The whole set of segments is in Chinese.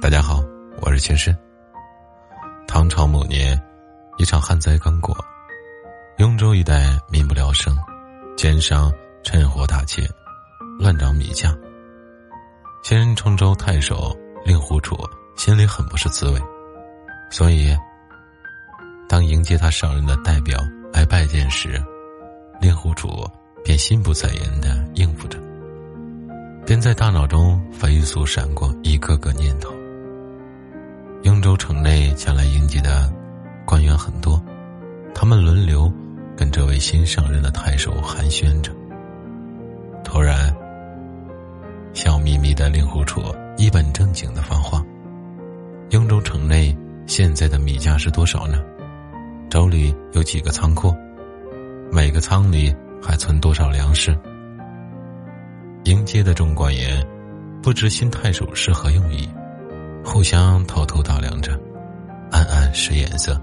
大家好，我是秦深。唐朝某年，一场旱灾刚过，雍州一带民不聊生，奸商趁火打劫，乱涨米价。现任崇州太守令狐楚心里很不是滋味，所以，当迎接他上任的代表来拜见时，令狐楚便心不在焉的应付着，便在大脑中飞速闪过一个个念头。雍州城内前来迎接的官员很多，他们轮流跟这位新上任的太守寒暄着。突然，笑眯眯的令狐楚一本正经的发话：“雍州城内现在的米价是多少呢？州里有几个仓库？每个仓里还存多少粮食？”迎接的众官员不知新太守是何用意。互相偷偷打量着，暗暗使眼色。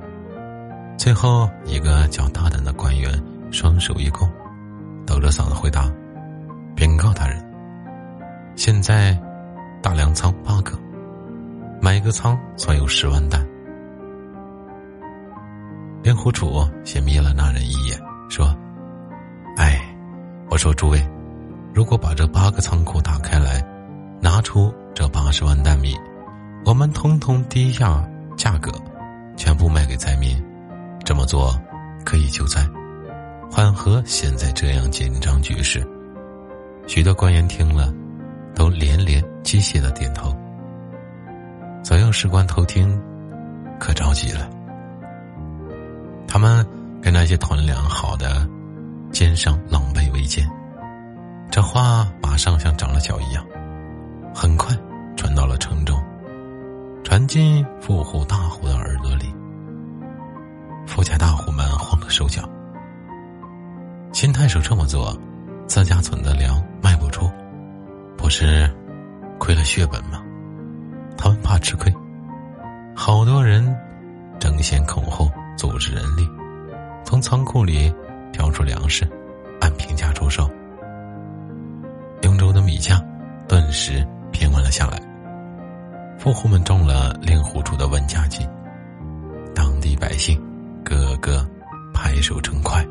最后一个较大胆的官员双手一拱，抖着嗓子回答：“禀告大人，现在大粮仓八个，每个仓存有十万担。”令狐楚先瞥了那人一眼，说：“哎，我说诸位，如果把这八个仓库打开来，拿出这八十万担米。”我们通通低下价格，全部卖给灾民，这么做可以救灾，缓和现在这样紧张局势。许多官员听了，都连连机械的点头。左右士官偷听，可着急了。他们跟那些囤粮好的奸商狼狈为奸，这话马上像长了脚一样，很快传到了城中。传进富户大户的耳朵里，富家大户们慌了手脚。秦太守这么做，自家存的粮卖不出，不是亏了血本吗？他们怕吃亏，好多人争先恐后组织人力，从仓库里挑出粮食，时平稳了下来。富户们中了令狐楚的问价计，当地百姓个个拍手称快。